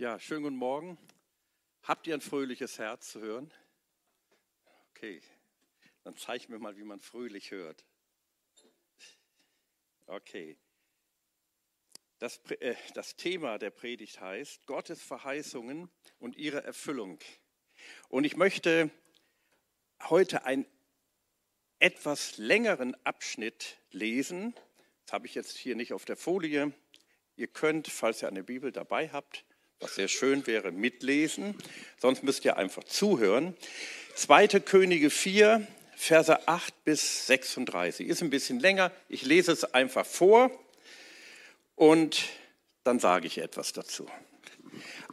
Ja, schönen guten Morgen. Habt ihr ein fröhliches Herz zu hören? Okay, dann zeig mir mal, wie man fröhlich hört. Okay. Das, äh, das Thema der Predigt heißt Gottes Verheißungen und ihre Erfüllung. Und ich möchte heute einen etwas längeren Abschnitt lesen. Das habe ich jetzt hier nicht auf der Folie. Ihr könnt, falls ihr eine Bibel dabei habt, was sehr schön wäre, mitlesen. Sonst müsst ihr einfach zuhören. 2. Könige 4, Verse 8 bis 36. Ist ein bisschen länger. Ich lese es einfach vor und dann sage ich etwas dazu.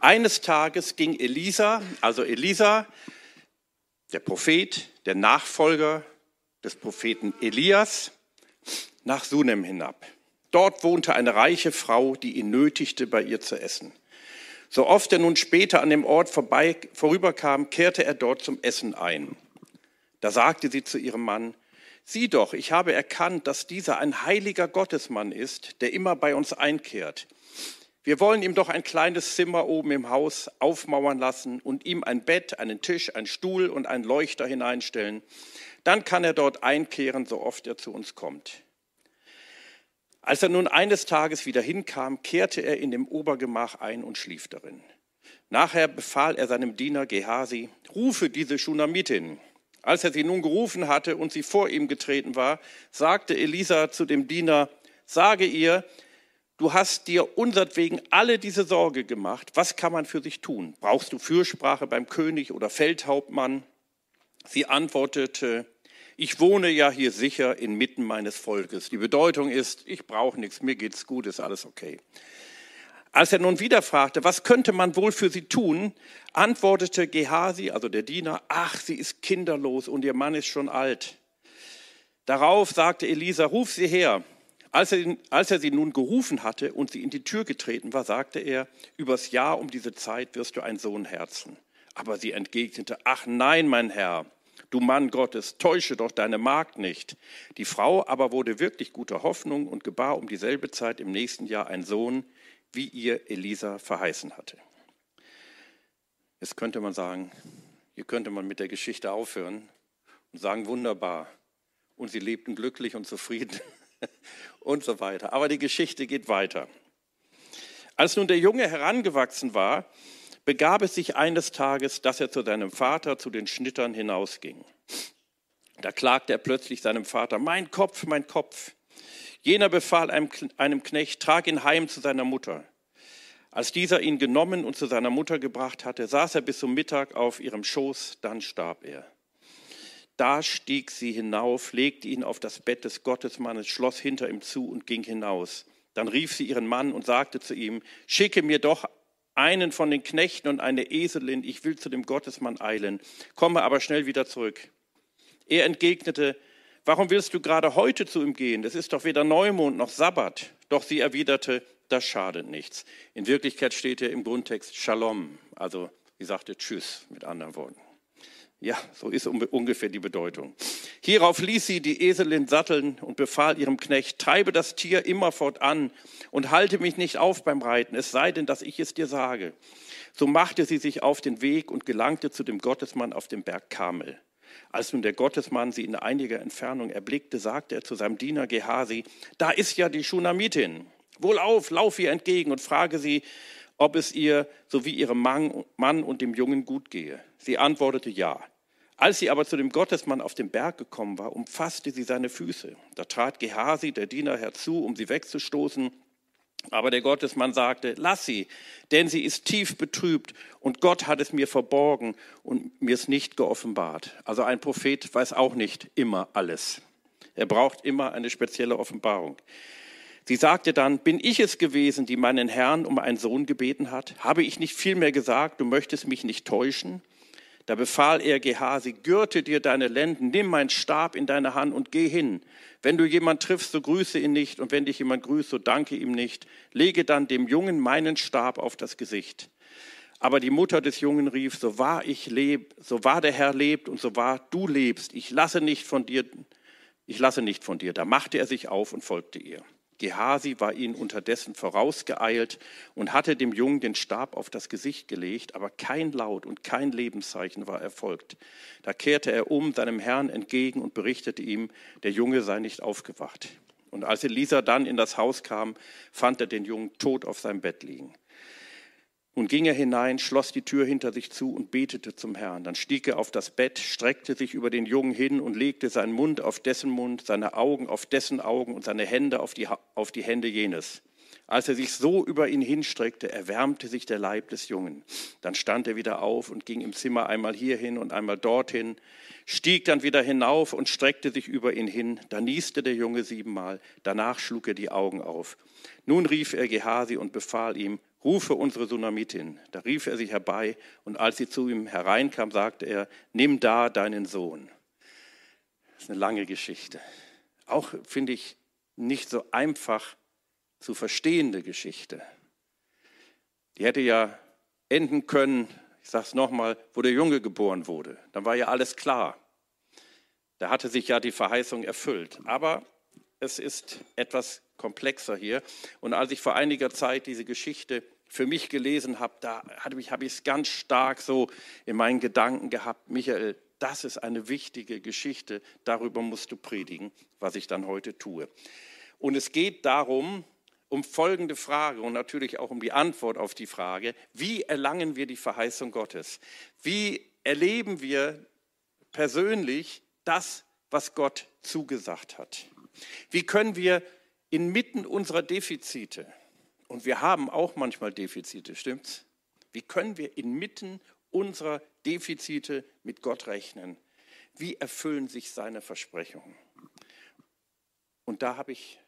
Eines Tages ging Elisa, also Elisa, der Prophet, der Nachfolger des Propheten Elias, nach Sunem hinab. Dort wohnte eine reiche Frau, die ihn nötigte, bei ihr zu essen. So oft er nun später an dem Ort vorbei, vorüberkam, kehrte er dort zum Essen ein. Da sagte sie zu ihrem Mann, Sieh doch, ich habe erkannt, dass dieser ein heiliger Gottesmann ist, der immer bei uns einkehrt. Wir wollen ihm doch ein kleines Zimmer oben im Haus aufmauern lassen und ihm ein Bett, einen Tisch, einen Stuhl und einen Leuchter hineinstellen. Dann kann er dort einkehren, so oft er zu uns kommt. Als er nun eines Tages wieder hinkam, kehrte er in dem Obergemach ein und schlief darin. Nachher befahl er seinem Diener Gehasi, rufe diese Schunamitin. Als er sie nun gerufen hatte und sie vor ihm getreten war, sagte Elisa zu dem Diener, sage ihr, du hast dir unsertwegen alle diese Sorge gemacht. Was kann man für sich tun? Brauchst du Fürsprache beim König oder Feldhauptmann? Sie antwortete, ich wohne ja hier sicher inmitten meines Volkes. Die Bedeutung ist, ich brauche nichts, mir geht's gut, ist alles okay. Als er nun wieder fragte, was könnte man wohl für sie tun, antwortete Gehasi, also der Diener, ach, sie ist kinderlos und ihr Mann ist schon alt. Darauf sagte Elisa, ruf sie her. Als er, als er sie nun gerufen hatte und sie in die Tür getreten war, sagte er, übers Jahr um diese Zeit wirst du einen Sohn herzen. Aber sie entgegnete, ach nein, mein Herr, du Mann Gottes, täusche doch deine Magd nicht. Die Frau aber wurde wirklich guter Hoffnung und gebar um dieselbe Zeit im nächsten Jahr einen Sohn, wie ihr Elisa verheißen hatte. Jetzt könnte man sagen, hier könnte man mit der Geschichte aufhören und sagen, wunderbar. Und sie lebten glücklich und zufrieden und so weiter. Aber die Geschichte geht weiter. Als nun der Junge herangewachsen war, begab es sich eines Tages, dass er zu seinem Vater, zu den Schnittern hinausging. Da klagte er plötzlich seinem Vater, mein Kopf, mein Kopf. Jener befahl einem, einem Knecht, trag ihn heim zu seiner Mutter. Als dieser ihn genommen und zu seiner Mutter gebracht hatte, saß er bis zum Mittag auf ihrem Schoß, dann starb er. Da stieg sie hinauf, legte ihn auf das Bett des Gottesmannes, schloss hinter ihm zu und ging hinaus. Dann rief sie ihren Mann und sagte zu ihm, schicke mir doch einen von den Knechten und eine Eselin, ich will zu dem Gottesmann eilen, komme aber schnell wieder zurück. Er entgegnete, warum willst du gerade heute zu ihm gehen? Es ist doch weder Neumond noch Sabbat. Doch sie erwiderte, das schadet nichts. In Wirklichkeit steht ja im Grundtext Shalom, also sie sagte Tschüss mit anderen Worten. Ja, so ist ungefähr die Bedeutung. Hierauf ließ sie die Eselin satteln und befahl ihrem Knecht, treibe das Tier immerfort an und halte mich nicht auf beim Reiten, es sei denn, dass ich es dir sage. So machte sie sich auf den Weg und gelangte zu dem Gottesmann auf dem Berg Kamel. Als nun der Gottesmann sie in einiger Entfernung erblickte, sagte er zu seinem Diener Gehasi, da ist ja die Schunamitin. Wohlauf, lauf ihr entgegen und frage sie, ob es ihr sowie ihrem Mann und dem Jungen gut gehe. Sie antwortete ja. Als sie aber zu dem Gottesmann auf dem Berg gekommen war, umfasste sie seine Füße. Da trat Gehasi, der Diener, herzu, um sie wegzustoßen. Aber der Gottesmann sagte, lass sie, denn sie ist tief betrübt und Gott hat es mir verborgen und mir es nicht geoffenbart. Also ein Prophet weiß auch nicht immer alles. Er braucht immer eine spezielle Offenbarung. Sie sagte dann, bin ich es gewesen, die meinen Herrn um einen Sohn gebeten hat? Habe ich nicht vielmehr gesagt, du möchtest mich nicht täuschen? Da befahl er Gehasi, gürte dir deine Lenden, nimm meinen Stab in deine Hand und geh hin. Wenn du jemand triffst, so grüße ihn nicht, und wenn dich jemand grüßt, so danke ihm nicht. Lege dann dem Jungen meinen Stab auf das Gesicht. Aber die Mutter des Jungen rief, so wahr ich leb, so wahr der Herr lebt und so wahr du lebst, ich lasse nicht von dir, ich lasse nicht von dir. Da machte er sich auf und folgte ihr. Gehasi war ihnen unterdessen vorausgeeilt und hatte dem Jungen den Stab auf das Gesicht gelegt, aber kein Laut und kein Lebenszeichen war erfolgt. Da kehrte er um seinem Herrn entgegen und berichtete ihm, der Junge sei nicht aufgewacht. Und als Elisa dann in das Haus kam, fand er den Jungen tot auf seinem Bett liegen. Nun ging er hinein, schloss die Tür hinter sich zu und betete zum Herrn. Dann stieg er auf das Bett, streckte sich über den Jungen hin und legte seinen Mund auf dessen Mund, seine Augen auf dessen Augen und seine Hände auf die, auf die Hände jenes. Als er sich so über ihn hinstreckte, erwärmte sich der Leib des Jungen. Dann stand er wieder auf und ging im Zimmer einmal hierhin und einmal dorthin, stieg dann wieder hinauf und streckte sich über ihn hin. Da nieste der Junge siebenmal, danach schlug er die Augen auf. Nun rief er Gehasi und befahl ihm, rufe unsere Sunamitin. Da rief er sie herbei, und als sie zu ihm hereinkam, sagte er, nimm da deinen Sohn. Das ist eine lange Geschichte. Auch finde ich nicht so einfach zu verstehende Geschichte. Die hätte ja enden können, ich sage es nochmal, wo der Junge geboren wurde. Dann war ja alles klar. Da hatte sich ja die Verheißung erfüllt. Aber es ist etwas komplexer hier. Und als ich vor einiger Zeit diese Geschichte für mich gelesen habe, da habe ich es ganz stark so in meinen Gedanken gehabt, Michael, das ist eine wichtige Geschichte, darüber musst du predigen, was ich dann heute tue. Und es geht darum, um folgende Frage und natürlich auch um die Antwort auf die Frage, wie erlangen wir die Verheißung Gottes? Wie erleben wir persönlich das, was Gott zugesagt hat? Wie können wir inmitten unserer Defizite, und wir haben auch manchmal Defizite, stimmt's? Wie können wir inmitten unserer Defizite mit Gott rechnen? Wie erfüllen sich seine Versprechungen? Und da habe ich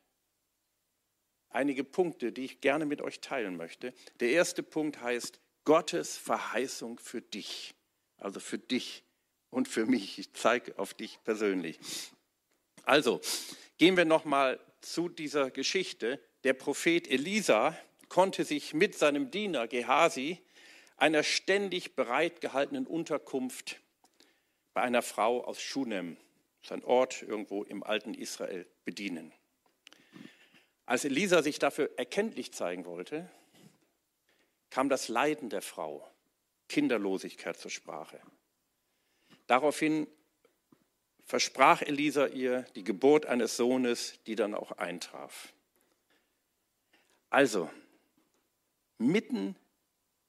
einige Punkte, die ich gerne mit euch teilen möchte. Der erste Punkt heißt Gottes Verheißung für dich. Also für dich und für mich. Ich zeige auf dich persönlich. Also, gehen wir nochmal zu dieser Geschichte der Prophet Elisa konnte sich mit seinem Diener Gehasi einer ständig bereitgehaltenen Unterkunft bei einer Frau aus Schunem, sein Ort irgendwo im alten Israel, bedienen. Als Elisa sich dafür erkenntlich zeigen wollte, kam das Leiden der Frau, Kinderlosigkeit zur Sprache. Daraufhin versprach Elisa ihr die Geburt eines Sohnes, die dann auch eintraf. Also, mitten,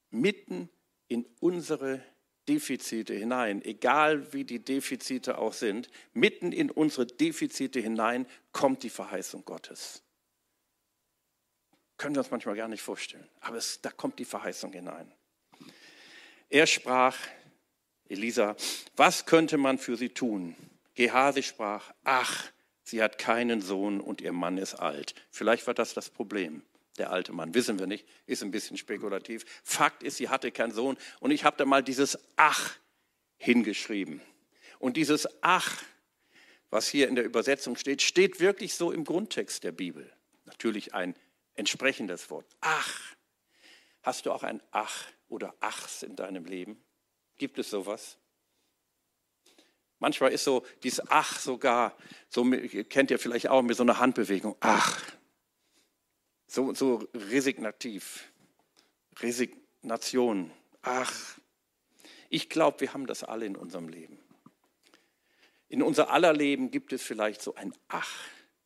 mitten in unsere Defizite hinein, egal wie die Defizite auch sind, mitten in unsere Defizite hinein kommt die Verheißung Gottes. Können wir uns manchmal gar nicht vorstellen, aber es, da kommt die Verheißung hinein. Er sprach, Elisa, was könnte man für sie tun? Gehasi sprach, ach, sie hat keinen Sohn und ihr Mann ist alt. Vielleicht war das das Problem der alte Mann, wissen wir nicht, ist ein bisschen spekulativ. Fakt ist, sie hatte keinen Sohn und ich habe da mal dieses Ach hingeschrieben. Und dieses Ach, was hier in der Übersetzung steht, steht wirklich so im Grundtext der Bibel. Natürlich ein entsprechendes Wort. Ach. Hast du auch ein Ach oder Achs in deinem Leben? Gibt es sowas? Manchmal ist so dieses Ach sogar, so kennt ihr vielleicht auch mit so einer Handbewegung. Ach, so, so resignativ. Resignation. Ach, ich glaube, wir haben das alle in unserem Leben. In unser aller Leben gibt es vielleicht so ein Ach,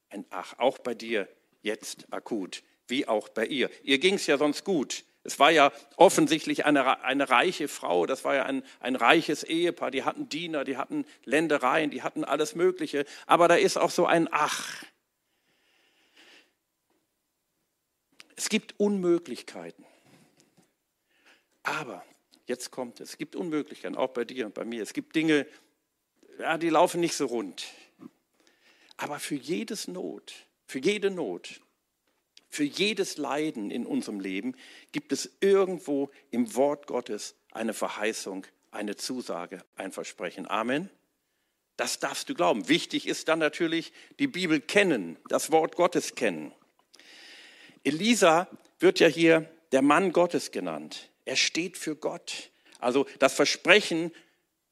ein Ach, auch bei dir jetzt akut, wie auch bei ihr. Ihr ging es ja sonst gut. Es war ja offensichtlich eine, eine reiche Frau, das war ja ein, ein reiches Ehepaar, die hatten Diener, die hatten Ländereien, die hatten alles Mögliche. Aber da ist auch so ein Ach. Es gibt Unmöglichkeiten. Aber jetzt kommt es. Es gibt Unmöglichkeiten, auch bei dir und bei mir. Es gibt Dinge, ja, die laufen nicht so rund. Aber für jedes Not, für jede Not, für jedes Leiden in unserem Leben gibt es irgendwo im Wort Gottes eine Verheißung, eine Zusage, ein Versprechen. Amen. Das darfst du glauben. Wichtig ist dann natürlich die Bibel kennen, das Wort Gottes kennen. Elisa wird ja hier der Mann Gottes genannt. Er steht für Gott. Also das Versprechen,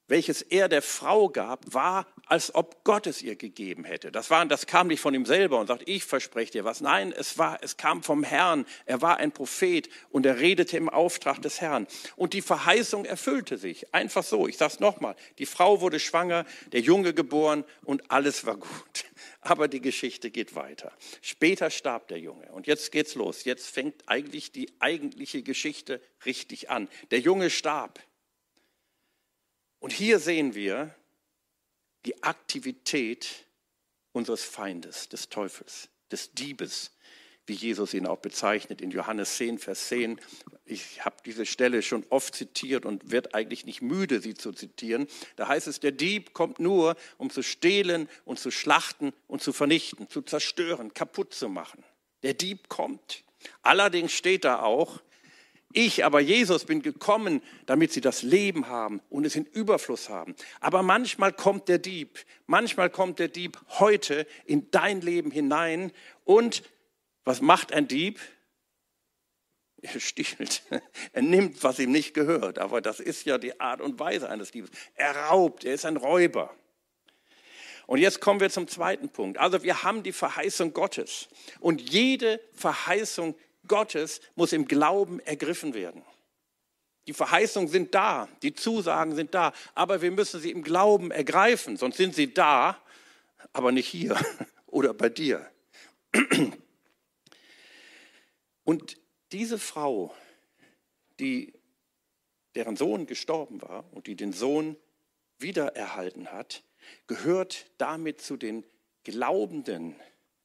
welches er der Frau gab, war als ob Gott es ihr gegeben hätte. Das, war, das kam nicht von ihm selber und sagt, ich verspreche dir was. Nein, es, war, es kam vom Herrn. Er war ein Prophet und er redete im Auftrag des Herrn. Und die Verheißung erfüllte sich. Einfach so. Ich sage es nochmal. Die Frau wurde schwanger, der Junge geboren und alles war gut. Aber die Geschichte geht weiter. Später starb der Junge und jetzt geht's los. Jetzt fängt eigentlich die eigentliche Geschichte richtig an. Der Junge starb. Und hier sehen wir die Aktivität unseres Feindes, des Teufels, des Diebes, wie Jesus ihn auch bezeichnet in Johannes 10, Vers 10. Ich habe diese Stelle schon oft zitiert und werde eigentlich nicht müde, sie zu zitieren. Da heißt es, der Dieb kommt nur, um zu stehlen und zu schlachten und zu vernichten, zu zerstören, kaputt zu machen. Der Dieb kommt. Allerdings steht da auch, ich aber, Jesus, bin gekommen, damit sie das Leben haben und es in Überfluss haben. Aber manchmal kommt der Dieb, manchmal kommt der Dieb heute in dein Leben hinein und was macht ein Dieb? Er stiehlt. Er nimmt, was ihm nicht gehört. Aber das ist ja die Art und Weise eines Diebes. Er raubt, er ist ein Räuber. Und jetzt kommen wir zum zweiten Punkt. Also wir haben die Verheißung Gottes. Und jede Verheißung Gottes muss im Glauben ergriffen werden. Die Verheißungen sind da, die Zusagen sind da, aber wir müssen sie im Glauben ergreifen, sonst sind sie da, aber nicht hier oder bei dir. Und diese Frau, die, deren Sohn gestorben war und die den Sohn wiedererhalten hat, gehört damit zu den Glaubenden,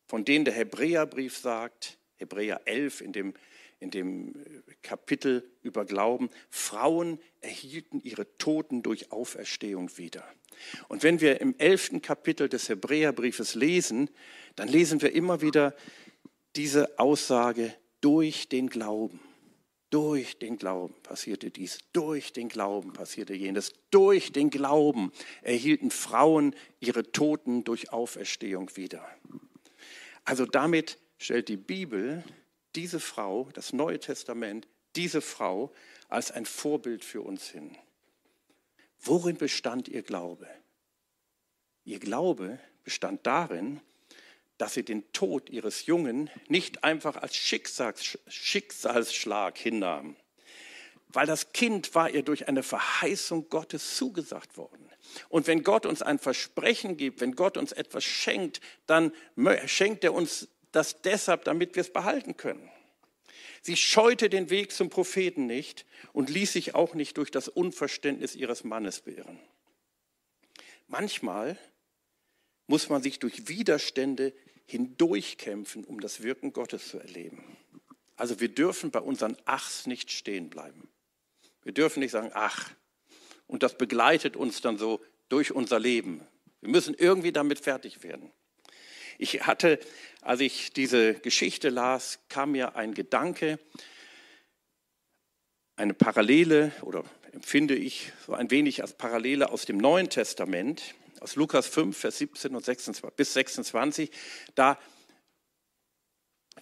von denen der Hebräerbrief sagt, Hebräer 11 in dem, in dem Kapitel über Glauben, Frauen erhielten ihre Toten durch Auferstehung wieder. Und wenn wir im elften Kapitel des Hebräerbriefes lesen, dann lesen wir immer wieder diese Aussage durch den Glauben. Durch den Glauben passierte dies, durch den Glauben passierte jenes, durch den Glauben erhielten Frauen ihre Toten durch Auferstehung wieder. Also damit stellt die Bibel diese Frau, das Neue Testament, diese Frau als ein Vorbild für uns hin. Worin bestand ihr Glaube? Ihr Glaube bestand darin, dass sie den Tod ihres Jungen nicht einfach als Schicksals Schicksalsschlag hinnahm, weil das Kind war ihr durch eine Verheißung Gottes zugesagt worden. Und wenn Gott uns ein Versprechen gibt, wenn Gott uns etwas schenkt, dann schenkt er uns das deshalb, damit wir es behalten können. Sie scheute den Weg zum Propheten nicht und ließ sich auch nicht durch das Unverständnis ihres Mannes beirren. Manchmal muss man sich durch Widerstände hindurchkämpfen, um das Wirken Gottes zu erleben. Also wir dürfen bei unseren Achs nicht stehen bleiben. Wir dürfen nicht sagen, ach, und das begleitet uns dann so durch unser Leben. Wir müssen irgendwie damit fertig werden. Ich hatte, als ich diese Geschichte las, kam mir ein Gedanke, eine Parallele oder empfinde ich so ein wenig als Parallele aus dem Neuen Testament, aus Lukas 5, Vers 17 und 26, bis 26. Da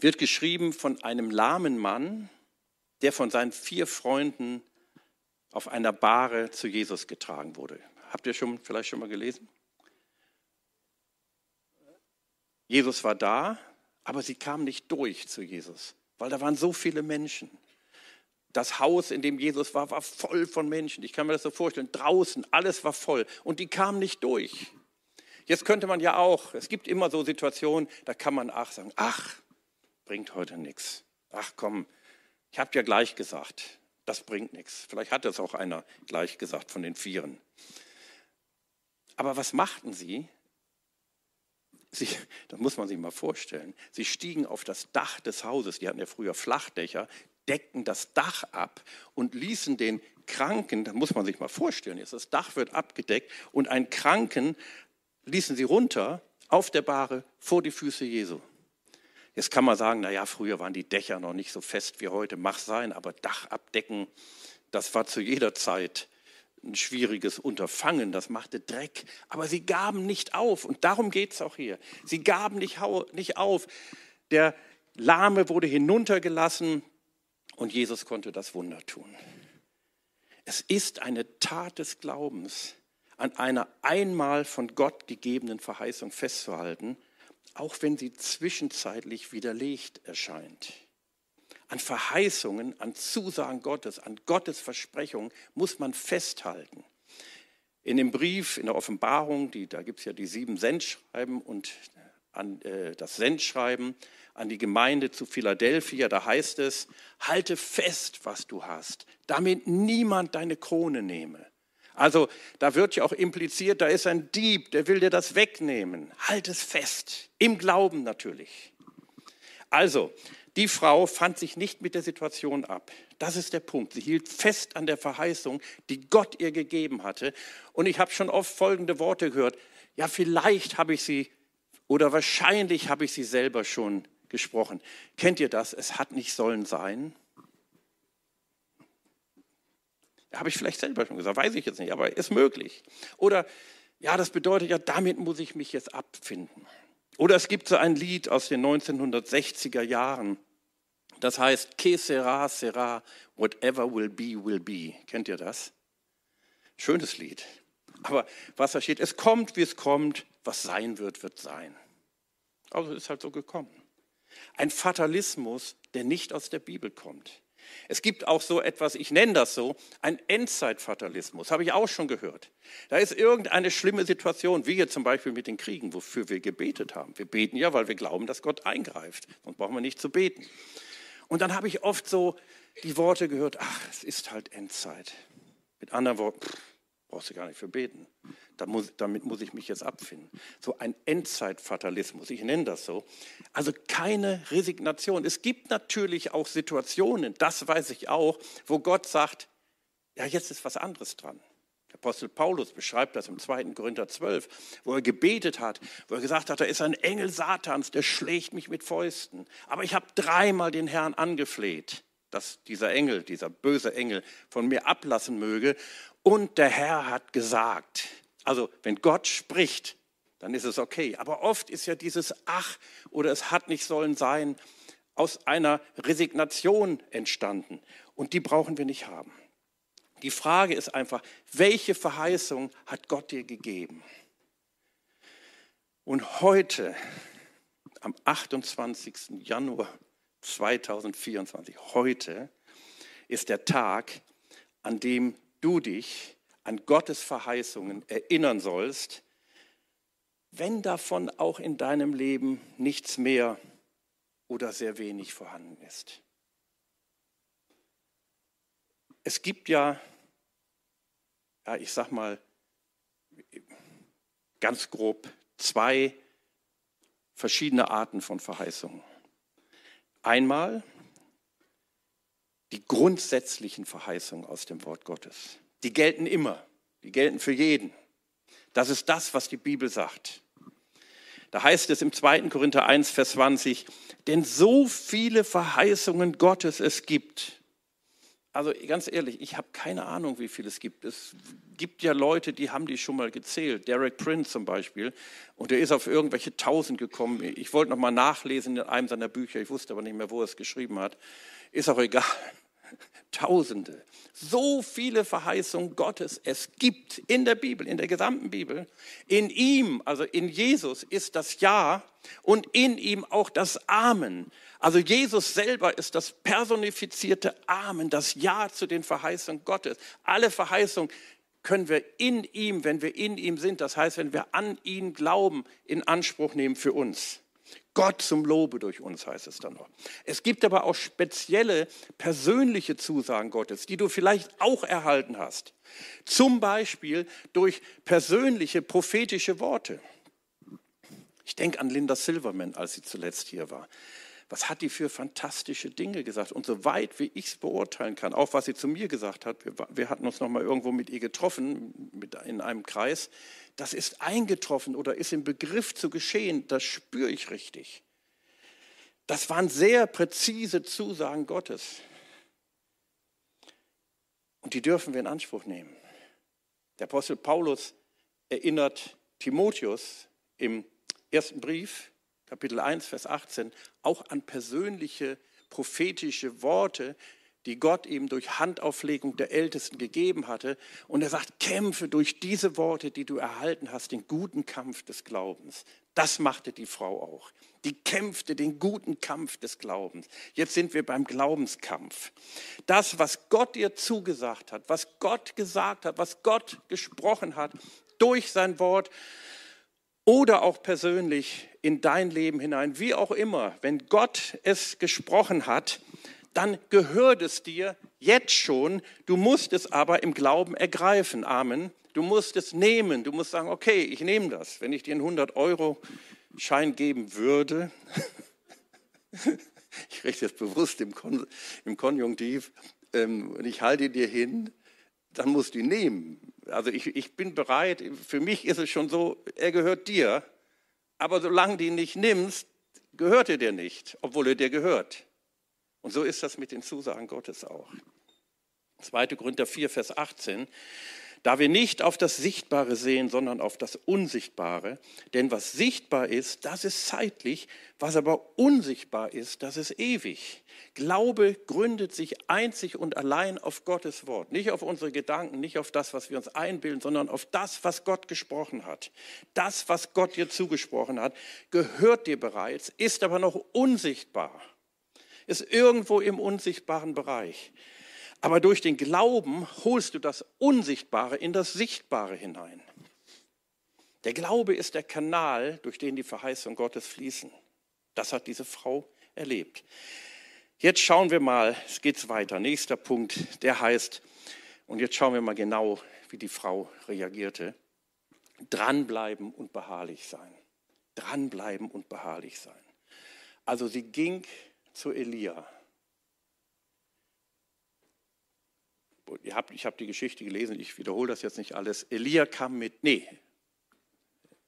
wird geschrieben von einem lahmen Mann, der von seinen vier Freunden auf einer Bahre zu Jesus getragen wurde. Habt ihr schon vielleicht schon mal gelesen? Jesus war da, aber sie kamen nicht durch zu Jesus, weil da waren so viele Menschen. Das Haus, in dem Jesus war, war voll von Menschen. Ich kann mir das so vorstellen. Draußen, alles war voll. Und die kamen nicht durch. Jetzt könnte man ja auch, es gibt immer so Situationen, da kann man ach sagen, ach, bringt heute nichts. Ach komm, ich habe ja gleich gesagt, das bringt nichts. Vielleicht hat das auch einer gleich gesagt von den Vieren. Aber was machten sie? Sie, das muss man sich mal vorstellen. Sie stiegen auf das Dach des Hauses, die hatten ja früher Flachdächer, deckten das Dach ab und ließen den Kranken, das muss man sich mal vorstellen, jetzt das Dach wird abgedeckt und einen Kranken ließen sie runter auf der Bahre vor die Füße Jesu. Jetzt kann man sagen, naja, früher waren die Dächer noch nicht so fest wie heute, mach sein, aber Dach abdecken, das war zu jeder Zeit ein schwieriges Unterfangen, das machte Dreck. Aber sie gaben nicht auf und darum geht es auch hier. Sie gaben nicht, auf. Der Lahme wurde hinuntergelassen und Jesus konnte das Wunder tun. Es ist eine Tat des Glaubens, an einer einmal von Gott gegebenen Verheißung festzuhalten, auch wenn sie zwischenzeitlich widerlegt erscheint. An Verheißungen, an Zusagen Gottes, an Gottes Versprechungen muss man festhalten. In dem Brief, in der Offenbarung, die, da gibt es ja die sieben Sendschreiben und an, äh, das Sendschreiben an die Gemeinde zu Philadelphia, da heißt es, halte fest, was du hast, damit niemand deine Krone nehme. Also da wird ja auch impliziert, da ist ein Dieb, der will dir das wegnehmen. Halt es fest, im Glauben natürlich. Also, die Frau fand sich nicht mit der Situation ab. Das ist der Punkt. Sie hielt fest an der Verheißung, die Gott ihr gegeben hatte. Und ich habe schon oft folgende Worte gehört. Ja, vielleicht habe ich sie oder wahrscheinlich habe ich sie selber schon gesprochen. Kennt ihr das? Es hat nicht sollen sein. Habe ich vielleicht selber schon gesagt, weiß ich jetzt nicht, aber ist möglich. Oder ja, das bedeutet ja, damit muss ich mich jetzt abfinden. Oder es gibt so ein Lied aus den 1960er Jahren, das heißt, Que sera, sera, whatever will be, will be. Kennt ihr das? Schönes Lied. Aber was da steht, es kommt, wie es kommt, was sein wird, wird sein. Also ist halt so gekommen. Ein Fatalismus, der nicht aus der Bibel kommt. Es gibt auch so etwas, ich nenne das so, ein Endzeitfatalismus, habe ich auch schon gehört. Da ist irgendeine schlimme Situation, wie hier zum Beispiel mit den Kriegen, wofür wir gebetet haben. Wir beten ja, weil wir glauben, dass Gott eingreift. Sonst brauchen wir nicht zu beten. Und dann habe ich oft so die Worte gehört, ach, es ist halt Endzeit. Mit anderen Worten, pff, brauchst du gar nicht für beten. Da muss, damit muss ich mich jetzt abfinden. So ein Endzeitfatalismus, ich nenne das so. Also keine Resignation. Es gibt natürlich auch Situationen, das weiß ich auch, wo Gott sagt, ja, jetzt ist was anderes dran. Apostel Paulus beschreibt das im 2. Korinther 12, wo er gebetet hat, wo er gesagt hat, da ist ein Engel Satans, der schlägt mich mit Fäusten. Aber ich habe dreimal den Herrn angefleht, dass dieser Engel, dieser böse Engel von mir ablassen möge. Und der Herr hat gesagt, also wenn Gott spricht, dann ist es okay. Aber oft ist ja dieses Ach oder es hat nicht sollen sein aus einer Resignation entstanden. Und die brauchen wir nicht haben. Die Frage ist einfach, welche Verheißung hat Gott dir gegeben? Und heute, am 28. Januar 2024, heute ist der Tag, an dem du dich an Gottes Verheißungen erinnern sollst, wenn davon auch in deinem Leben nichts mehr oder sehr wenig vorhanden ist. Es gibt ja, ja ich sag mal ganz grob, zwei verschiedene Arten von Verheißungen. Einmal die grundsätzlichen Verheißungen aus dem Wort Gottes. Die gelten immer, die gelten für jeden. Das ist das, was die Bibel sagt. Da heißt es im 2. Korinther 1, Vers 20, denn so viele Verheißungen Gottes es gibt, also ganz ehrlich, ich habe keine Ahnung, wie viel es gibt. Es gibt ja Leute, die haben die schon mal gezählt. Derek Prince zum Beispiel. Und der ist auf irgendwelche Tausend gekommen. Ich wollte noch mal nachlesen in einem seiner Bücher. Ich wusste aber nicht mehr, wo er es geschrieben hat. Ist auch egal. Tausende. So viele Verheißungen Gottes es gibt in der Bibel, in der gesamten Bibel. In ihm, also in Jesus, ist das Ja und in ihm auch das Amen. Also Jesus selber ist das personifizierte Amen, das Ja zu den Verheißungen Gottes. Alle Verheißungen können wir in ihm, wenn wir in ihm sind, das heißt, wenn wir an ihn glauben, in Anspruch nehmen für uns. Gott zum Lobe durch uns heißt es dann noch. Es gibt aber auch spezielle persönliche Zusagen Gottes, die du vielleicht auch erhalten hast. Zum Beispiel durch persönliche prophetische Worte. Ich denke an Linda Silverman, als sie zuletzt hier war was hat die für fantastische Dinge gesagt? Und soweit wie ich es beurteilen kann, auch was sie zu mir gesagt hat, wir, wir hatten uns noch mal irgendwo mit ihr getroffen, mit, in einem Kreis, das ist eingetroffen oder ist im Begriff zu geschehen, das spüre ich richtig. Das waren sehr präzise Zusagen Gottes. Und die dürfen wir in Anspruch nehmen. Der Apostel Paulus erinnert Timotheus im ersten Brief, Kapitel 1, Vers 18, auch an persönliche prophetische Worte, die Gott ihm durch Handauflegung der Ältesten gegeben hatte. Und er sagt, kämpfe durch diese Worte, die du erhalten hast, den guten Kampf des Glaubens. Das machte die Frau auch. Die kämpfte den guten Kampf des Glaubens. Jetzt sind wir beim Glaubenskampf. Das, was Gott dir zugesagt hat, was Gott gesagt hat, was Gott gesprochen hat durch sein Wort oder auch persönlich in dein Leben hinein, wie auch immer, wenn Gott es gesprochen hat, dann gehört es dir jetzt schon. Du musst es aber im Glauben ergreifen. Amen. Du musst es nehmen. Du musst sagen, okay, ich nehme das. Wenn ich dir einen 100-Euro-Schein geben würde, ich rede jetzt bewusst im, im Konjunktiv, ähm, und ich halte dir hin, dann musst du ihn nehmen. Also ich, ich bin bereit, für mich ist es schon so, er gehört dir, aber solange du ihn nicht nimmst, gehört er dir nicht, obwohl er dir gehört. Und so ist das mit den Zusagen Gottes auch. 2. Korinther 4, Vers 18. Da wir nicht auf das Sichtbare sehen, sondern auf das Unsichtbare. Denn was sichtbar ist, das ist zeitlich, was aber unsichtbar ist, das ist ewig. Glaube gründet sich einzig und allein auf Gottes Wort. Nicht auf unsere Gedanken, nicht auf das, was wir uns einbilden, sondern auf das, was Gott gesprochen hat. Das, was Gott dir zugesprochen hat, gehört dir bereits, ist aber noch unsichtbar ist irgendwo im unsichtbaren Bereich. Aber durch den Glauben holst du das Unsichtbare in das Sichtbare hinein. Der Glaube ist der Kanal, durch den die Verheißungen Gottes fließen. Das hat diese Frau erlebt. Jetzt schauen wir mal, es geht weiter. Nächster Punkt, der heißt, und jetzt schauen wir mal genau, wie die Frau reagierte. Dranbleiben und beharrlich sein. Dranbleiben und beharrlich sein. Also sie ging zu Elia. Ihr habt, ich habe die Geschichte gelesen, ich wiederhole das jetzt nicht alles. Elia kam mit, nee,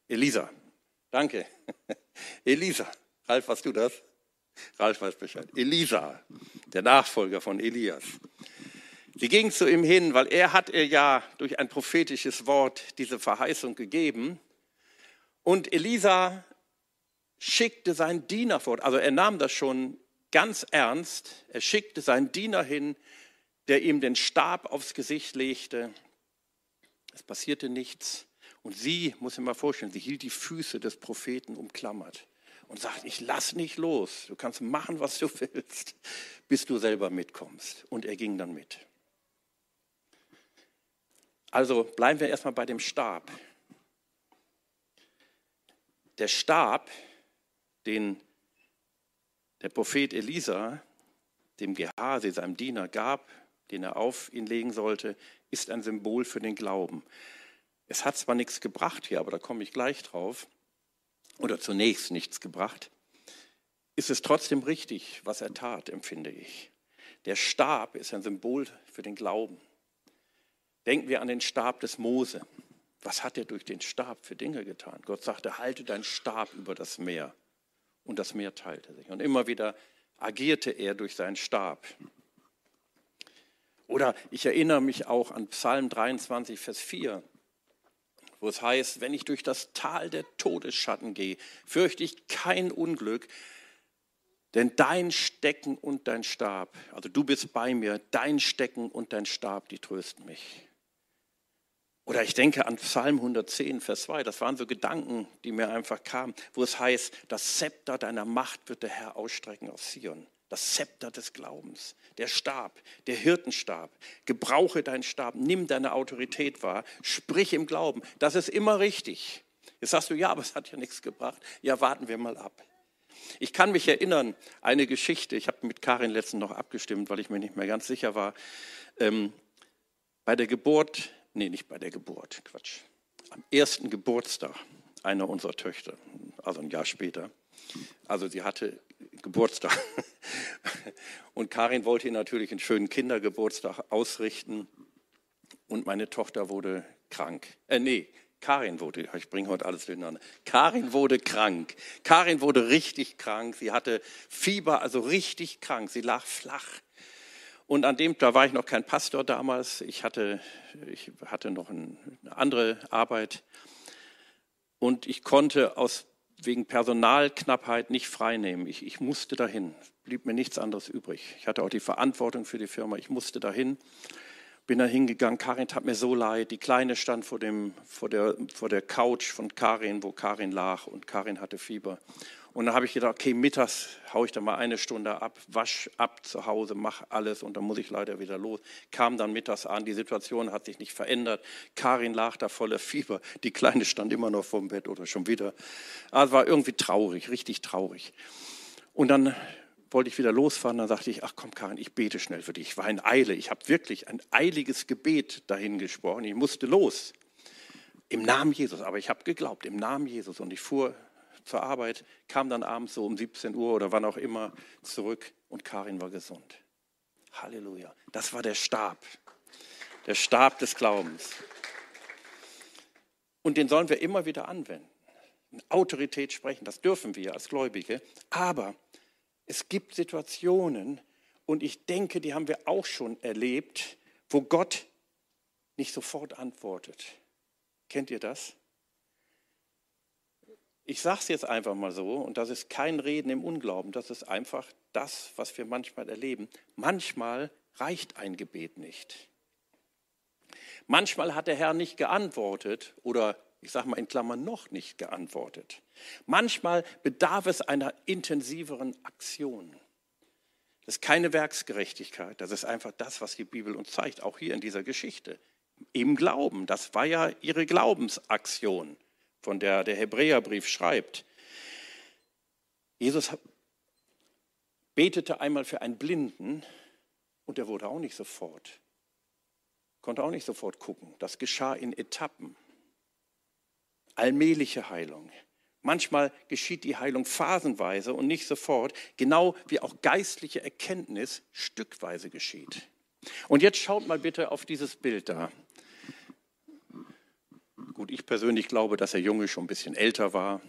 Elisa, danke. Elisa, Ralf, warst du das? Ralf weiß Bescheid. Elisa, der Nachfolger von Elias. Sie ging zu ihm hin, weil er hat ihr ja durch ein prophetisches Wort diese Verheißung gegeben. Und Elisa schickte seinen Diener fort. Also er nahm das schon ganz ernst. Er schickte seinen Diener hin, der ihm den Stab aufs Gesicht legte. Es passierte nichts. Und sie, muss ich mal vorstellen, sie hielt die Füße des Propheten umklammert und sagt, ich lass nicht los. Du kannst machen, was du willst, bis du selber mitkommst. Und er ging dann mit. Also bleiben wir erstmal bei dem Stab. Der Stab, den der Prophet Elisa dem Gehase, seinem Diener, gab, den er auf ihn legen sollte, ist ein Symbol für den Glauben. Es hat zwar nichts gebracht hier, aber da komme ich gleich drauf, oder zunächst nichts gebracht, ist es trotzdem richtig, was er tat, empfinde ich. Der Stab ist ein Symbol für den Glauben. Denken wir an den Stab des Mose. Was hat er durch den Stab für Dinge getan? Gott sagte, halte deinen Stab über das Meer und das Meer teilte sich. Und immer wieder agierte er durch seinen Stab. Oder ich erinnere mich auch an Psalm 23, Vers 4, wo es heißt, wenn ich durch das Tal der Todesschatten gehe, fürchte ich kein Unglück, denn dein Stecken und dein Stab, also du bist bei mir, dein Stecken und dein Stab, die trösten mich. Oder ich denke an Psalm 110, Vers 2. Das waren so Gedanken, die mir einfach kamen, wo es heißt, das Zepter deiner Macht wird der Herr ausstrecken aus Zion. Das Zepter des Glaubens, der Stab, der Hirtenstab. Gebrauche deinen Stab, nimm deine Autorität wahr, sprich im Glauben. Das ist immer richtig. Jetzt sagst du, ja, aber es hat ja nichts gebracht. Ja, warten wir mal ab. Ich kann mich erinnern, eine Geschichte, ich habe mit Karin letztens noch abgestimmt, weil ich mir nicht mehr ganz sicher war. Ähm, bei der Geburt nee, nicht bei der Geburt, Quatsch, am ersten Geburtstag einer unserer Töchter, also ein Jahr später. Also sie hatte Geburtstag. Und Karin wollte natürlich einen schönen Kindergeburtstag ausrichten. Und meine Tochter wurde krank. Äh, nee, Karin wurde, ich bringe heute alles durcheinander. Karin wurde krank. Karin wurde richtig krank. Sie hatte Fieber, also richtig krank. Sie lag flach. Und an dem, da war ich noch kein Pastor damals, ich hatte, ich hatte noch eine andere Arbeit und ich konnte aus, wegen Personalknappheit nicht freinehmen. Ich, ich musste dahin. blieb mir nichts anderes übrig. Ich hatte auch die Verantwortung für die Firma. Ich musste dahin. Bin dann hingegangen. Karin tat mir so leid. Die Kleine stand vor, dem, vor, der, vor der Couch von Karin, wo Karin lag und Karin hatte Fieber. Und dann habe ich gedacht, okay, mittags haue ich da mal eine Stunde ab, wasch ab zu Hause, mach alles und dann muss ich leider wieder los. Kam dann mittags an, die Situation hat sich nicht verändert. Karin lag da voller Fieber, die Kleine stand immer noch vorm Bett oder schon wieder. Also war irgendwie traurig, richtig traurig. Und dann wollte ich wieder losfahren, dann sagte ich, ach komm Karin, ich bete schnell für dich. Ich war in Eile, ich habe wirklich ein eiliges Gebet dahin gesprochen, ich musste los. Im Namen Jesus, aber ich habe geglaubt, im Namen Jesus. Und ich fuhr zur Arbeit, kam dann abends so um 17 Uhr oder wann auch immer zurück und Karin war gesund. Halleluja. Das war der Stab, der Stab des Glaubens. Und den sollen wir immer wieder anwenden. In Autorität sprechen, das dürfen wir als Gläubige. Aber es gibt Situationen, und ich denke, die haben wir auch schon erlebt, wo Gott nicht sofort antwortet. Kennt ihr das? Ich sage es jetzt einfach mal so, und das ist kein Reden im Unglauben, das ist einfach das, was wir manchmal erleben. Manchmal reicht ein Gebet nicht. Manchmal hat der Herr nicht geantwortet oder ich sage mal in Klammern noch nicht geantwortet. Manchmal bedarf es einer intensiveren Aktion. Das ist keine Werksgerechtigkeit, das ist einfach das, was die Bibel uns zeigt, auch hier in dieser Geschichte. Im Glauben, das war ja ihre Glaubensaktion von der der Hebräerbrief schreibt. Jesus betete einmal für einen Blinden und er wurde auch nicht sofort, konnte auch nicht sofort gucken. Das geschah in Etappen. Allmähliche Heilung. Manchmal geschieht die Heilung phasenweise und nicht sofort, genau wie auch geistliche Erkenntnis stückweise geschieht. Und jetzt schaut mal bitte auf dieses Bild da. Gut, ich persönlich glaube, dass der Junge schon ein bisschen älter war,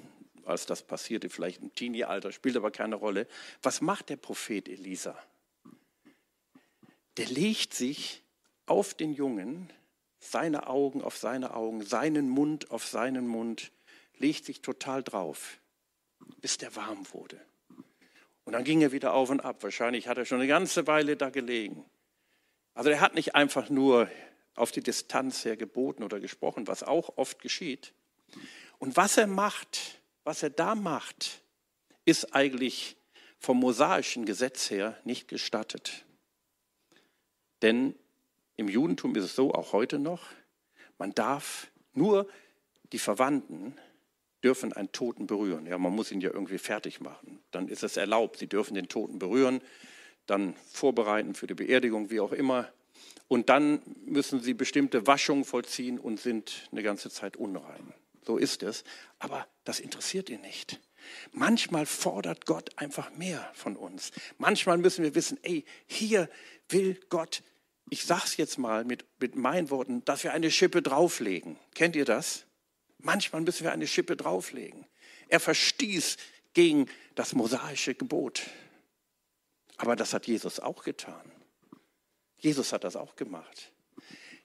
als das passierte, vielleicht im Teenie-Alter, spielt aber keine Rolle. Was macht der Prophet Elisa? Der legt sich auf den Jungen, seine Augen auf seine Augen, seinen Mund auf seinen Mund, legt sich total drauf, bis der warm wurde. Und dann ging er wieder auf und ab. Wahrscheinlich hat er schon eine ganze Weile da gelegen. Also er hat nicht einfach nur auf die Distanz her geboten oder gesprochen, was auch oft geschieht. Und was er macht, was er da macht, ist eigentlich vom mosaischen Gesetz her nicht gestattet. Denn im Judentum ist es so, auch heute noch, man darf nur die Verwandten dürfen einen Toten berühren. Ja, man muss ihn ja irgendwie fertig machen. Dann ist es erlaubt. Sie dürfen den Toten berühren, dann vorbereiten für die Beerdigung, wie auch immer. Und dann müssen sie bestimmte Waschungen vollziehen und sind eine ganze Zeit unrein. So ist es. Aber das interessiert ihn nicht. Manchmal fordert Gott einfach mehr von uns. Manchmal müssen wir wissen, ey, hier will Gott, ich sag's jetzt mal mit, mit meinen Worten, dass wir eine Schippe drauflegen. Kennt ihr das? Manchmal müssen wir eine Schippe drauflegen. Er verstieß gegen das mosaische Gebot. Aber das hat Jesus auch getan. Jesus hat das auch gemacht.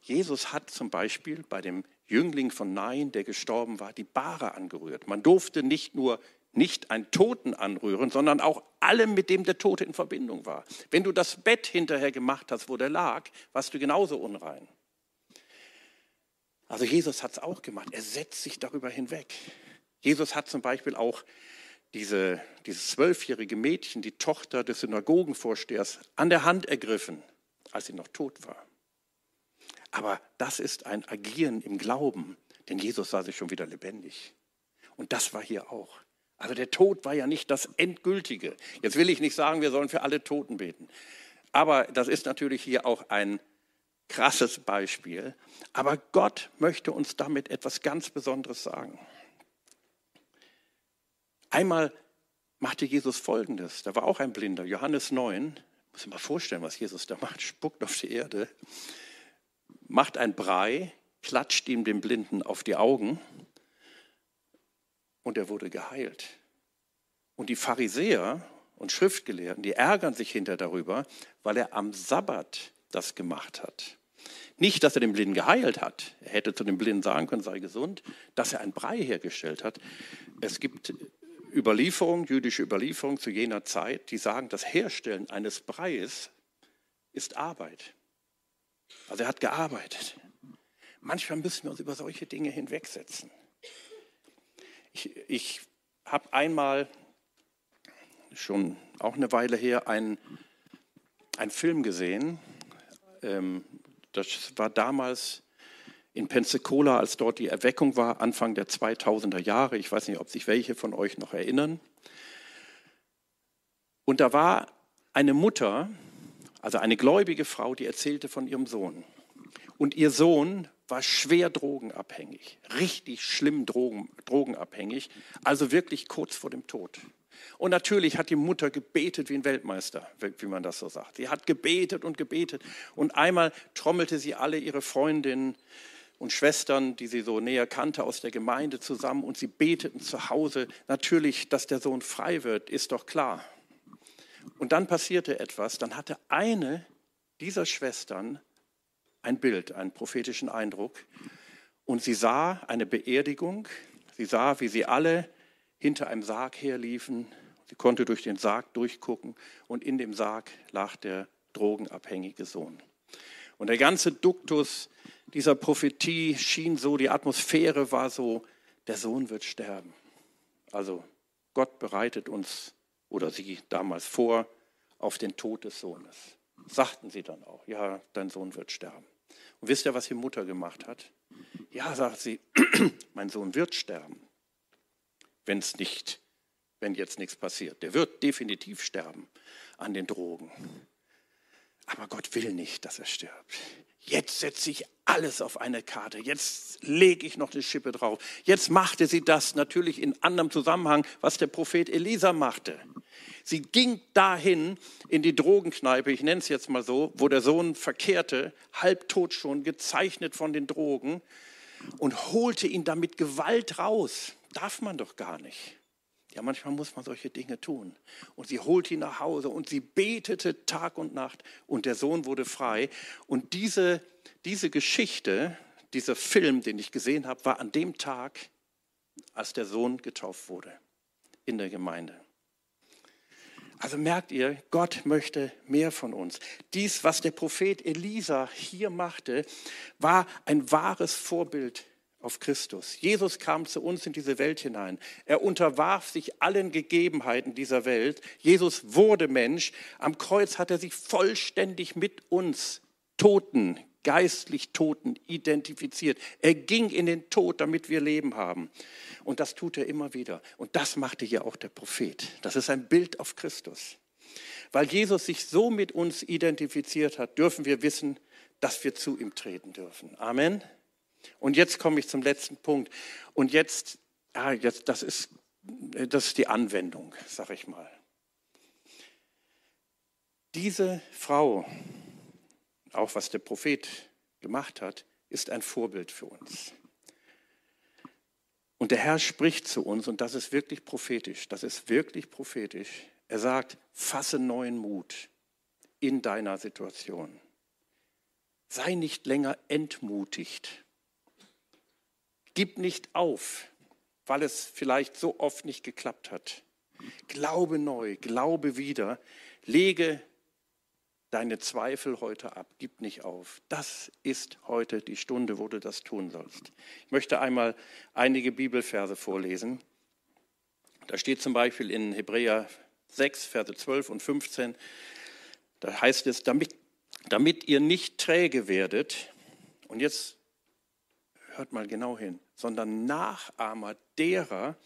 Jesus hat zum Beispiel bei dem Jüngling von Nain, der gestorben war, die Bahre angerührt. Man durfte nicht nur nicht einen Toten anrühren, sondern auch allem, mit dem der Tote in Verbindung war. Wenn du das Bett hinterher gemacht hast, wo der lag, warst du genauso unrein. Also Jesus hat es auch gemacht. Er setzt sich darüber hinweg. Jesus hat zum Beispiel auch diese, dieses zwölfjährige Mädchen, die Tochter des Synagogenvorstehers, an der Hand ergriffen als sie noch tot war. Aber das ist ein Agieren im Glauben, denn Jesus sah sich schon wieder lebendig. Und das war hier auch. Also der Tod war ja nicht das Endgültige. Jetzt will ich nicht sagen, wir sollen für alle Toten beten. Aber das ist natürlich hier auch ein krasses Beispiel. Aber Gott möchte uns damit etwas ganz Besonderes sagen. Einmal machte Jesus Folgendes. Da war auch ein Blinder, Johannes 9, muss ich mal vorstellen, was Jesus da macht. Spuckt auf die Erde, macht ein Brei, klatscht ihm den Blinden auf die Augen und er wurde geheilt. Und die Pharisäer und Schriftgelehrten, die ärgern sich hinter darüber, weil er am Sabbat das gemacht hat. Nicht, dass er den Blinden geheilt hat. Er hätte zu dem Blinden sagen können, sei gesund. Dass er ein Brei hergestellt hat. Es gibt Überlieferung, jüdische Überlieferung zu jener Zeit, die sagen, das Herstellen eines Breies ist Arbeit. Also er hat gearbeitet. Manchmal müssen wir uns über solche Dinge hinwegsetzen. Ich, ich habe einmal, schon auch eine Weile her, einen, einen Film gesehen. Ähm, das war damals in Pensacola, als dort die Erweckung war, Anfang der 2000er Jahre. Ich weiß nicht, ob sich welche von euch noch erinnern. Und da war eine Mutter, also eine gläubige Frau, die erzählte von ihrem Sohn. Und ihr Sohn war schwer drogenabhängig, richtig schlimm Drogen, drogenabhängig, also wirklich kurz vor dem Tod. Und natürlich hat die Mutter gebetet wie ein Weltmeister, wie man das so sagt. Sie hat gebetet und gebetet. Und einmal trommelte sie alle ihre Freundinnen und Schwestern, die sie so näher kannte, aus der Gemeinde zusammen und sie beteten zu Hause. Natürlich, dass der Sohn frei wird, ist doch klar. Und dann passierte etwas. Dann hatte eine dieser Schwestern ein Bild, einen prophetischen Eindruck. Und sie sah eine Beerdigung. Sie sah, wie sie alle hinter einem Sarg herliefen. Sie konnte durch den Sarg durchgucken und in dem Sarg lag der drogenabhängige Sohn. Und der ganze Duktus dieser Prophetie schien so, die Atmosphäre war so, der Sohn wird sterben. Also Gott bereitet uns oder sie damals vor auf den Tod des Sohnes. Sagten sie dann auch, ja, dein Sohn wird sterben. Und wisst ihr, was die Mutter gemacht hat? Ja, sagt sie, mein Sohn wird sterben, wenn es nicht, wenn jetzt nichts passiert. Der wird definitiv sterben an den Drogen. Aber Gott will nicht, dass er stirbt. Jetzt setze ich alles auf eine Karte. Jetzt lege ich noch eine Schippe drauf. Jetzt machte sie das natürlich in anderem Zusammenhang, was der Prophet Elisa machte. Sie ging dahin in die Drogenkneipe, ich nenne es jetzt mal so, wo der Sohn verkehrte, halbtot schon, gezeichnet von den Drogen, und holte ihn damit Gewalt raus. Darf man doch gar nicht. Ja, manchmal muss man solche Dinge tun. Und sie holt ihn nach Hause und sie betete Tag und Nacht und der Sohn wurde frei. Und diese, diese Geschichte, dieser Film, den ich gesehen habe, war an dem Tag, als der Sohn getauft wurde in der Gemeinde. Also merkt ihr, Gott möchte mehr von uns. Dies, was der Prophet Elisa hier machte, war ein wahres Vorbild auf Christus. Jesus kam zu uns in diese Welt hinein. Er unterwarf sich allen Gegebenheiten dieser Welt. Jesus wurde Mensch. Am Kreuz hat er sich vollständig mit uns Toten, geistlich Toten identifiziert. Er ging in den Tod, damit wir Leben haben. Und das tut er immer wieder. Und das machte hier auch der Prophet. Das ist ein Bild auf Christus. Weil Jesus sich so mit uns identifiziert hat, dürfen wir wissen, dass wir zu ihm treten dürfen. Amen. Und jetzt komme ich zum letzten Punkt. Und jetzt, ja, jetzt das, ist, das ist die Anwendung, sag ich mal. Diese Frau, auch was der Prophet gemacht hat, ist ein Vorbild für uns. Und der Herr spricht zu uns, und das ist wirklich prophetisch, das ist wirklich prophetisch. Er sagt, fasse neuen Mut in deiner Situation. Sei nicht länger entmutigt. Gib nicht auf, weil es vielleicht so oft nicht geklappt hat. Glaube neu, glaube wieder, lege deine Zweifel heute ab, gib nicht auf. Das ist heute die Stunde, wo du das tun sollst. Ich möchte einmal einige Bibelverse vorlesen. Da steht zum Beispiel in Hebräer 6, Verse 12 und 15, da heißt es, damit, damit ihr nicht träge werdet, und jetzt hört mal genau hin, sondern Nachahmer derer,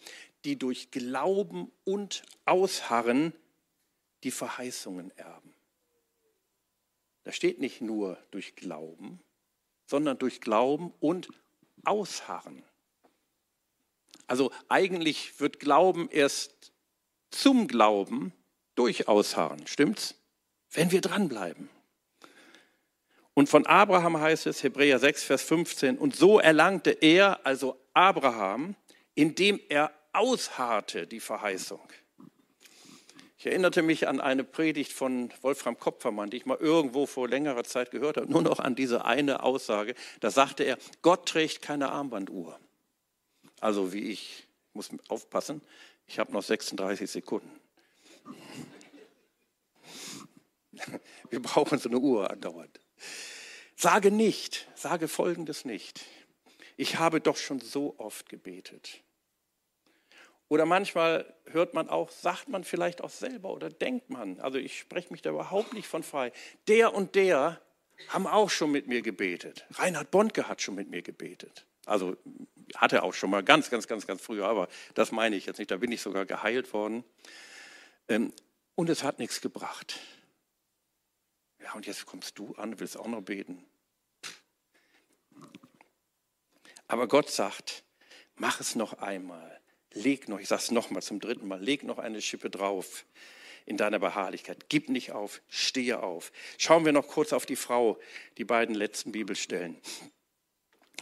die durch Glauben und Ausharren die Verheißungen erben. Da steht nicht nur durch Glauben, sondern durch Glauben und Ausharren. Also eigentlich wird Glauben erst zum Glauben durch Ausharren, stimmt's? Wenn wir dranbleiben. Und von Abraham heißt es, Hebräer 6, Vers 15, und so erlangte er, also Abraham, indem er ausharrte die Verheißung. Ich erinnerte mich an eine Predigt von Wolfram Kopfermann, die ich mal irgendwo vor längerer Zeit gehört habe, nur noch an diese eine Aussage. Da sagte er, Gott trägt keine Armbanduhr. Also wie ich, muss aufpassen, Ich habe noch 36 Sekunden. Wir brauchen so eine Uhr andauernd. Sage nicht, sage Folgendes nicht. Ich habe doch schon so oft gebetet. Oder manchmal hört man auch, sagt man vielleicht auch selber oder denkt man, also ich spreche mich da überhaupt nicht von frei, der und der haben auch schon mit mir gebetet. Reinhard Bondke hat schon mit mir gebetet. Also hatte auch schon mal ganz, ganz, ganz, ganz früher, aber das meine ich jetzt nicht. Da bin ich sogar geheilt worden. Ähm, und es hat nichts gebracht. Ja, und jetzt kommst du an, willst auch noch beten. Aber Gott sagt, mach es noch einmal. Leg noch, ich sage es nochmal zum dritten Mal, leg noch eine Schippe drauf in deiner Beharrlichkeit. Gib nicht auf, stehe auf. Schauen wir noch kurz auf die Frau, die beiden letzten Bibelstellen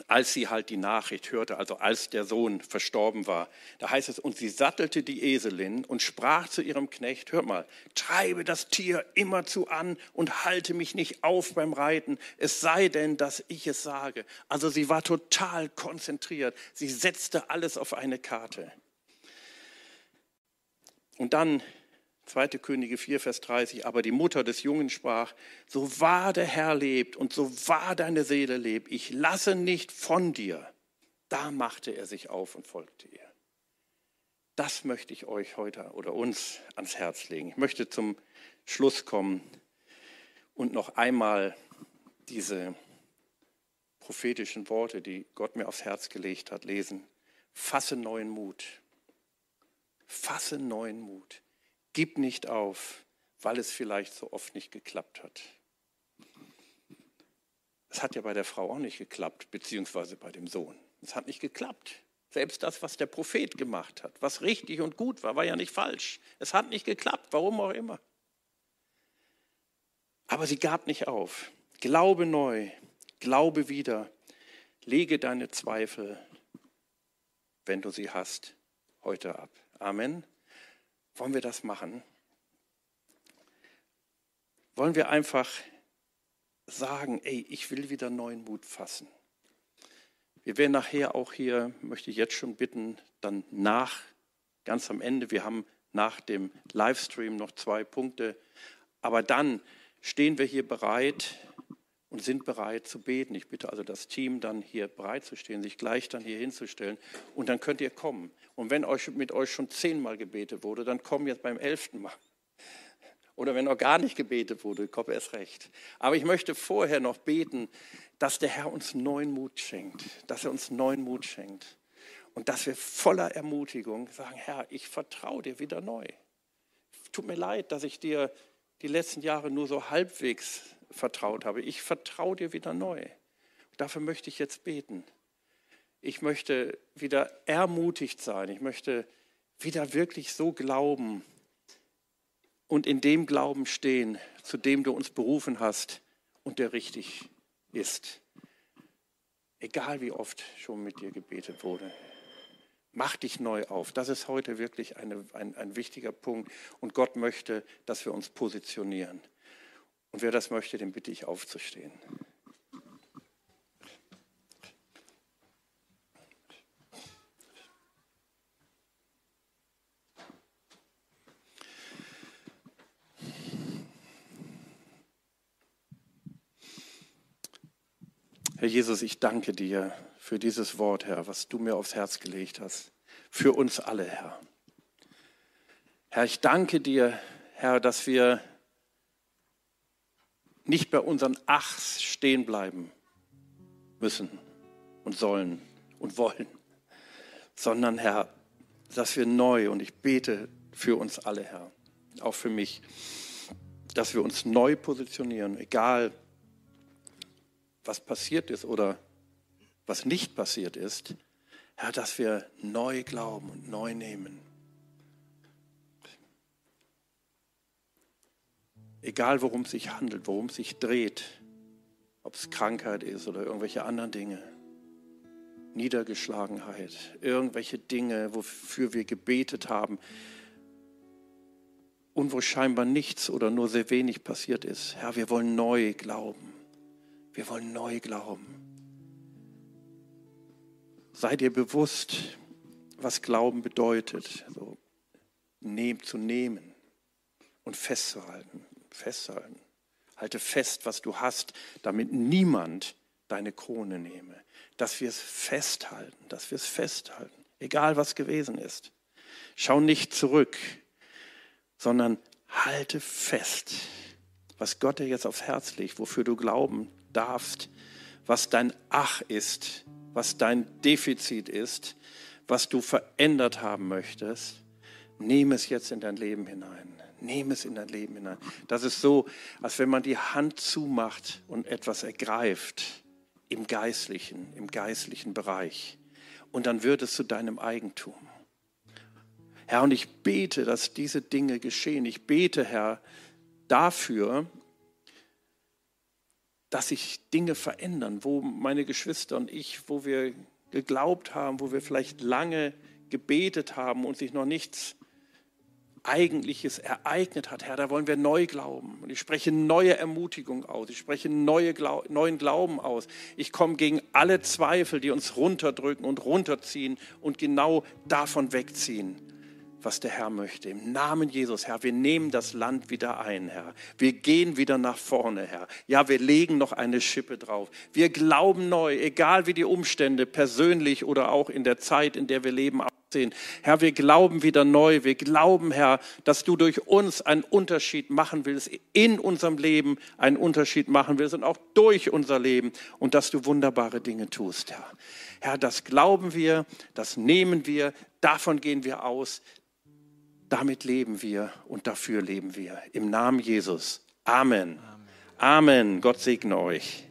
als sie halt die Nachricht hörte, also als der Sohn verstorben war. Da heißt es, und sie sattelte die Eselin und sprach zu ihrem Knecht, hört mal, treibe das Tier immerzu an und halte mich nicht auf beim Reiten, es sei denn, dass ich es sage. Also sie war total konzentriert, sie setzte alles auf eine Karte. Und dann 2. Könige 4, Vers 30, aber die Mutter des Jungen sprach, so wahr der Herr lebt und so wahr deine Seele lebt, ich lasse nicht von dir. Da machte er sich auf und folgte ihr. Das möchte ich euch heute oder uns ans Herz legen. Ich möchte zum Schluss kommen und noch einmal diese prophetischen Worte, die Gott mir aufs Herz gelegt hat, lesen. Fasse neuen Mut. Fasse neuen Mut. Gib nicht auf, weil es vielleicht so oft nicht geklappt hat. Es hat ja bei der Frau auch nicht geklappt, beziehungsweise bei dem Sohn. Es hat nicht geklappt. Selbst das, was der Prophet gemacht hat, was richtig und gut war, war ja nicht falsch. Es hat nicht geklappt, warum auch immer. Aber sie gab nicht auf. Glaube neu, glaube wieder, lege deine Zweifel, wenn du sie hast, heute ab. Amen. Wollen wir das machen? Wollen wir einfach sagen, ey, ich will wieder neuen Mut fassen. Wir werden nachher auch hier, möchte ich jetzt schon bitten, dann nach, ganz am Ende, wir haben nach dem Livestream noch zwei Punkte, aber dann stehen wir hier bereit und sind bereit zu beten. Ich bitte also das Team dann hier bereit zu stehen, sich gleich dann hier hinzustellen und dann könnt ihr kommen. Und wenn euch mit euch schon zehnmal gebetet wurde, dann komm jetzt beim elften Mal. Oder wenn noch gar nicht gebetet wurde, komm erst recht. Aber ich möchte vorher noch beten, dass der Herr uns neuen Mut schenkt, dass er uns neuen Mut schenkt. Und dass wir voller Ermutigung sagen, Herr, ich vertraue dir wieder neu. Tut mir leid, dass ich dir die letzten Jahre nur so halbwegs vertraut habe. Ich vertraue dir wieder neu. Dafür möchte ich jetzt beten. Ich möchte wieder ermutigt sein. Ich möchte wieder wirklich so glauben und in dem Glauben stehen, zu dem du uns berufen hast und der richtig ist. Egal wie oft schon mit dir gebetet wurde. Mach dich neu auf. Das ist heute wirklich eine, ein, ein wichtiger Punkt. Und Gott möchte, dass wir uns positionieren. Und wer das möchte, den bitte ich aufzustehen. Herr Jesus, ich danke dir für dieses Wort, Herr, was du mir aufs Herz gelegt hast. Für uns alle, Herr. Herr, ich danke dir, Herr, dass wir nicht bei unseren Achs stehen bleiben müssen und sollen und wollen, sondern, Herr, dass wir neu, und ich bete für uns alle, Herr, auch für mich, dass wir uns neu positionieren, egal was passiert ist oder was nicht passiert ist, Herr, dass wir neu glauben und neu nehmen. Egal worum es sich handelt, worum es sich dreht, ob es Krankheit ist oder irgendwelche anderen Dinge, Niedergeschlagenheit, irgendwelche Dinge, wofür wir gebetet haben und wo scheinbar nichts oder nur sehr wenig passiert ist. Herr, wir wollen neu glauben. Wir wollen neu glauben. Sei dir bewusst, was Glauben bedeutet. So nehm, zu nehmen und festzuhalten. Festzuhalten. Halte fest, was du hast, damit niemand deine Krone nehme. Dass wir es festhalten, dass wir es festhalten, egal was gewesen ist. Schau nicht zurück, sondern halte fest, was Gott dir jetzt aufs Herz legt, wofür du glauben darfst, was dein Ach ist, was dein Defizit ist, was du verändert haben möchtest. Nehme es jetzt in dein Leben hinein. Nehme es in dein Leben hinein. Das ist so, als wenn man die Hand zumacht und etwas ergreift im geistlichen, im geistlichen Bereich. Und dann wird es zu deinem Eigentum. Herr, und ich bete, dass diese Dinge geschehen. Ich bete, Herr, dafür, dass sich Dinge verändern, wo meine Geschwister und ich, wo wir geglaubt haben, wo wir vielleicht lange gebetet haben und sich noch nichts Eigentliches ereignet hat. Herr, da wollen wir neu glauben. Und ich spreche neue Ermutigung aus. Ich spreche neue Glau neuen Glauben aus. Ich komme gegen alle Zweifel, die uns runterdrücken und runterziehen und genau davon wegziehen was der Herr möchte. Im Namen Jesus, Herr, wir nehmen das Land wieder ein, Herr. Wir gehen wieder nach vorne, Herr. Ja, wir legen noch eine Schippe drauf. Wir glauben neu, egal wie die Umstände persönlich oder auch in der Zeit, in der wir leben, aussehen. Herr, wir glauben wieder neu. Wir glauben, Herr, dass du durch uns einen Unterschied machen willst, in unserem Leben einen Unterschied machen willst und auch durch unser Leben und dass du wunderbare Dinge tust, Herr. Herr, das glauben wir, das nehmen wir, davon gehen wir aus, damit leben wir und dafür leben wir. Im Namen Jesus. Amen. Amen. Amen. Gott segne euch.